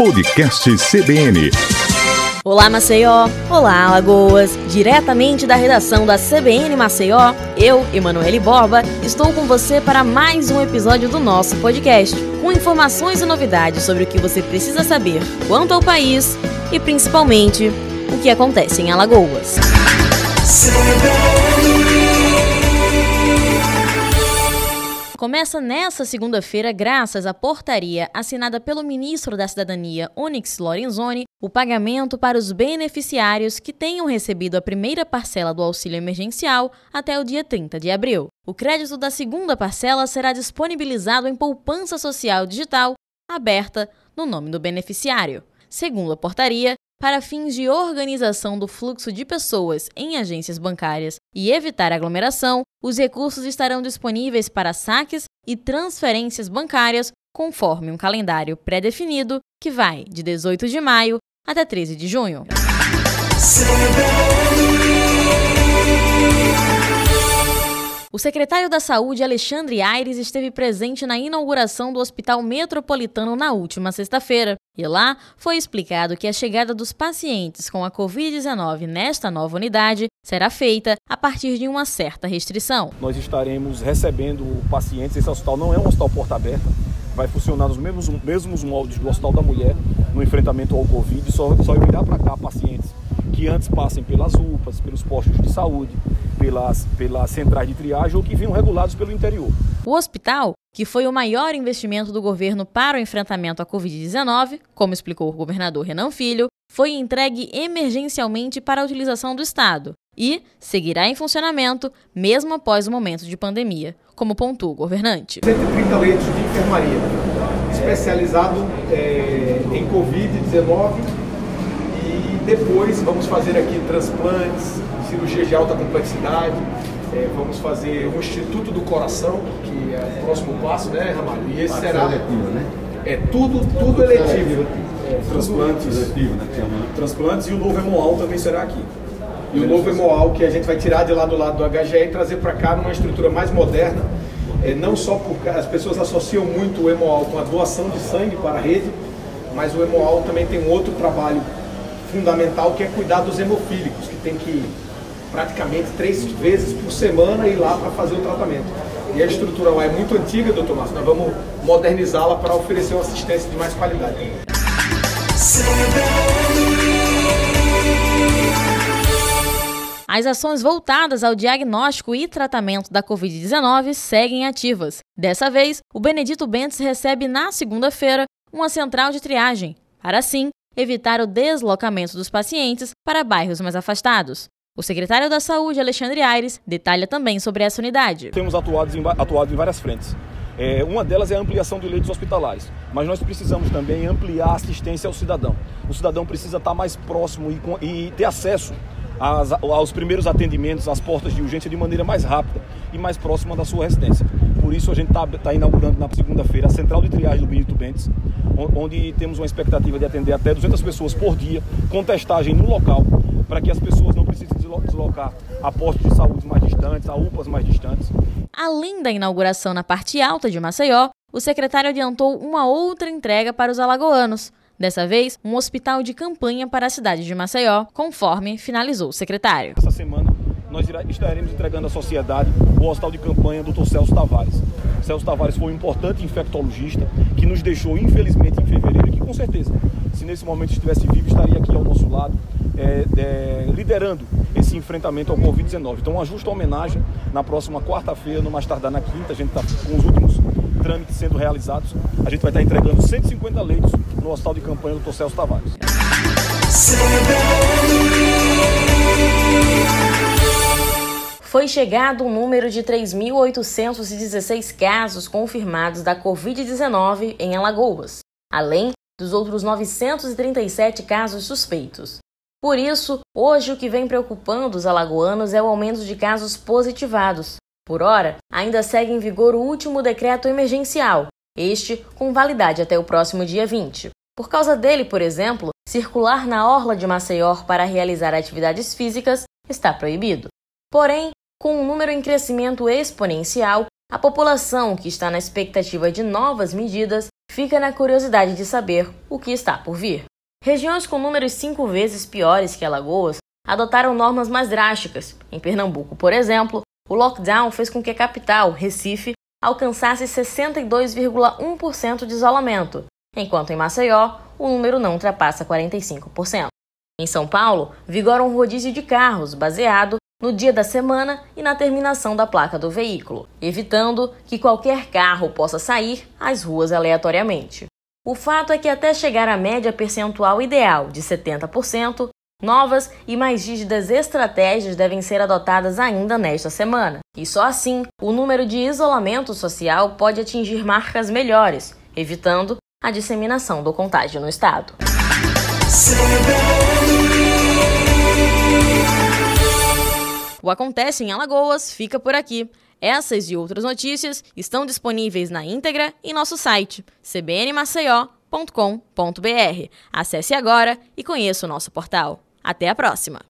Podcast CBN. Olá Maceió, olá Alagoas, diretamente da redação da CBN Maceió, eu, Emanuele Borba, estou com você para mais um episódio do nosso podcast, com informações e novidades sobre o que você precisa saber quanto ao país e principalmente o que acontece em Alagoas. Começa nesta segunda-feira, graças à portaria assinada pelo ministro da Cidadania, Onyx Lorenzoni, o pagamento para os beneficiários que tenham recebido a primeira parcela do auxílio emergencial até o dia 30 de abril. O crédito da segunda parcela será disponibilizado em poupança social digital aberta no nome do beneficiário. Segundo a portaria, para fins de organização do fluxo de pessoas em agências bancárias e evitar aglomeração, os recursos estarão disponíveis para saques e transferências bancárias conforme um calendário pré-definido que vai de 18 de maio até 13 de junho. O secretário da Saúde, Alexandre Aires, esteve presente na inauguração do Hospital Metropolitano na última sexta-feira. E lá foi explicado que a chegada dos pacientes com a Covid-19 nesta nova unidade será feita a partir de uma certa restrição. Nós estaremos recebendo pacientes. Esse hospital não é um hospital porta aberta, vai funcionar nos mesmos, mesmos moldes do Hospital da Mulher no enfrentamento ao Covid. Só, só irá para cá pacientes que antes passem pelas UPAs, pelos postos de saúde, pelas, pelas centrais de triagem ou que vinham regulados pelo interior. O hospital, que foi o maior investimento do governo para o enfrentamento à Covid-19, como explicou o governador Renan Filho, foi entregue emergencialmente para a utilização do Estado e seguirá em funcionamento mesmo após o momento de pandemia, como pontua o governante. 130 leitos de enfermaria especializado é, em Covid-19 depois vamos fazer aqui transplantes, cirurgia de alta complexidade, é, vamos fazer o Instituto do Coração, que é o próximo passo, né, Ramalho? E esse será. Né? É tudo, tudo eletivo. É, transplantes, eletivo, né? É, transplantes e o novo hemoal também será aqui. E o novo hemoal que a gente vai tirar de lá do lado do HGE e trazer para cá numa estrutura mais moderna. É, não só porque as pessoas associam muito o hemoal com a doação de sangue para a rede, mas o hemoal também tem um outro trabalho fundamental que é cuidar dos hemofílicos, que tem que praticamente três vezes por semana ir lá para fazer o tratamento. E a estrutura lá é muito antiga, doutor Márcio, nós vamos modernizá-la para oferecer uma assistência de mais qualidade. As ações voltadas ao diagnóstico e tratamento da Covid-19 seguem ativas. Dessa vez, o Benedito Bentes recebe na segunda-feira uma central de triagem, para assim evitar o deslocamento dos pacientes para bairros mais afastados. O secretário da Saúde, Alexandre Aires, detalha também sobre essa unidade. Temos atuado em, atuado em várias frentes. É, uma delas é a ampliação de leitos hospitalares, mas nós precisamos também ampliar a assistência ao cidadão. O cidadão precisa estar mais próximo e, e ter acesso às, aos primeiros atendimentos, às portas de urgência de maneira mais rápida e mais próxima da sua residência. Por isso a gente está tá inaugurando na segunda-feira a central de triagem do Benito Bentes, onde temos uma expectativa de atender até 200 pessoas por dia, com testagem no local, para que as pessoas não precisem deslocar a postos de saúde mais distantes, a UPAs mais distantes. Além da inauguração na parte alta de Maceió, o secretário adiantou uma outra entrega para os alagoanos. Dessa vez, um hospital de campanha para a cidade de Maceió, conforme finalizou o secretário. Essa semana nós estaremos entregando à sociedade o hospital de campanha do Dr. Celso Tavares. Celso Tavares foi um importante infectologista que nos deixou, infelizmente, em fevereiro, que com certeza, se nesse momento estivesse vivo, estaria aqui ao nosso lado, é, é, liderando esse enfrentamento ao Covid-19. Então, uma justa homenagem na próxima quarta-feira, no mais tardar na quinta, a gente está com os últimos trâmites sendo realizados. A gente vai estar entregando 150 leitos no hospital de campanha do Dr. Celso Tavares. Foi chegado o número de 3.816 casos confirmados da Covid-19 em Alagoas, além dos outros 937 casos suspeitos. Por isso, hoje o que vem preocupando os alagoanos é o aumento de casos positivados. Por hora, ainda segue em vigor o último decreto emergencial, este com validade até o próximo dia 20. Por causa dele, por exemplo, circular na orla de Maceió para realizar atividades físicas está proibido. Porém, com um número em crescimento exponencial, A população, que está na expectativa de novas medidas, fica na curiosidade de saber o que está por vir. Regiões com números cinco vezes piores que Alagoas adotaram normas mais drásticas. Em Pernambuco, por exemplo, o lockdown fez com que a capital, Recife, alcançasse 62,1% de isolamento, enquanto em Maceió o número não ultrapassa 45%. Em São Paulo, vigora um rodízio de carros baseado no dia da semana e na terminação da placa do veículo, evitando que qualquer carro possa sair às ruas aleatoriamente. O fato é que até chegar à média percentual ideal de 70%, novas e mais rígidas estratégias devem ser adotadas ainda nesta semana. E só assim, o número de isolamento social pode atingir marcas melhores, evitando a disseminação do contágio no estado. O Acontece em Alagoas fica por aqui. Essas e outras notícias estão disponíveis na íntegra em nosso site cbnmaceió.com.br. Acesse agora e conheça o nosso portal. Até a próxima!